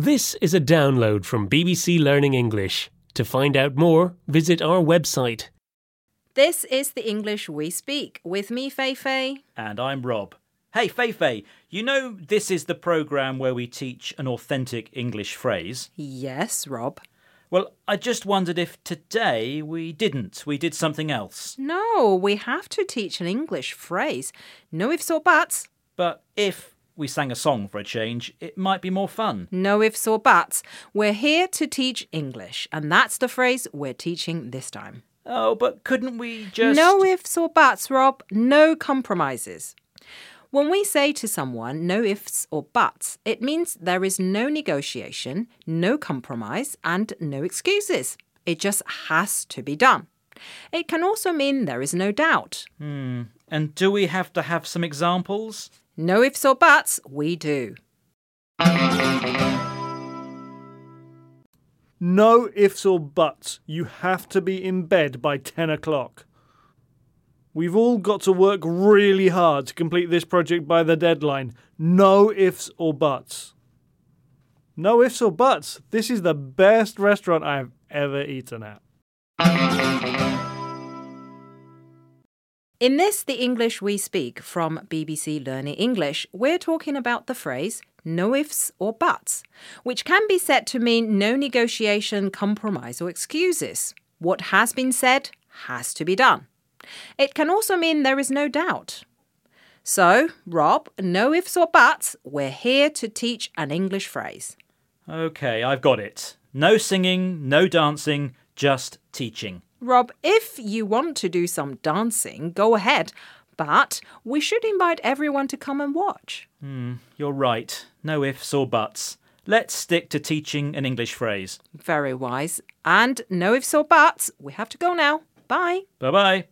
This is a download from BBC Learning English. To find out more, visit our website. This is the English we speak with me, Fei Fei. And I'm Rob. Hey, Fei Fei, you know this is the programme where we teach an authentic English phrase? Yes, Rob. Well, I just wondered if today we didn't. We did something else. No, we have to teach an English phrase. No ifs or buts. But if we sang a song for a change, it might be more fun. No ifs or buts. We're here to teach English, and that's the phrase we're teaching this time. Oh, but couldn't we just. No ifs or buts, Rob. No compromises. When we say to someone no ifs or buts, it means there is no negotiation, no compromise, and no excuses. It just has to be done. It can also mean there is no doubt. Hmm. And do we have to have some examples? No ifs or buts, we do. No ifs or buts. You have to be in bed by 10 o'clock. We've all got to work really hard to complete this project by the deadline. No ifs or buts. No ifs or buts. This is the best restaurant I've ever eaten at. In this, the English we speak from BBC Learning English, we're talking about the phrase no ifs or buts, which can be said to mean no negotiation, compromise, or excuses. What has been said has to be done. It can also mean there is no doubt. So, Rob, no ifs or buts, we're here to teach an English phrase. OK, I've got it. No singing, no dancing, just teaching. Rob, if you want to do some dancing, go ahead. But we should invite everyone to come and watch. Hmm, you're right. No ifs or buts. Let's stick to teaching an English phrase. Very wise. And no ifs or buts. We have to go now. Bye. Bye bye.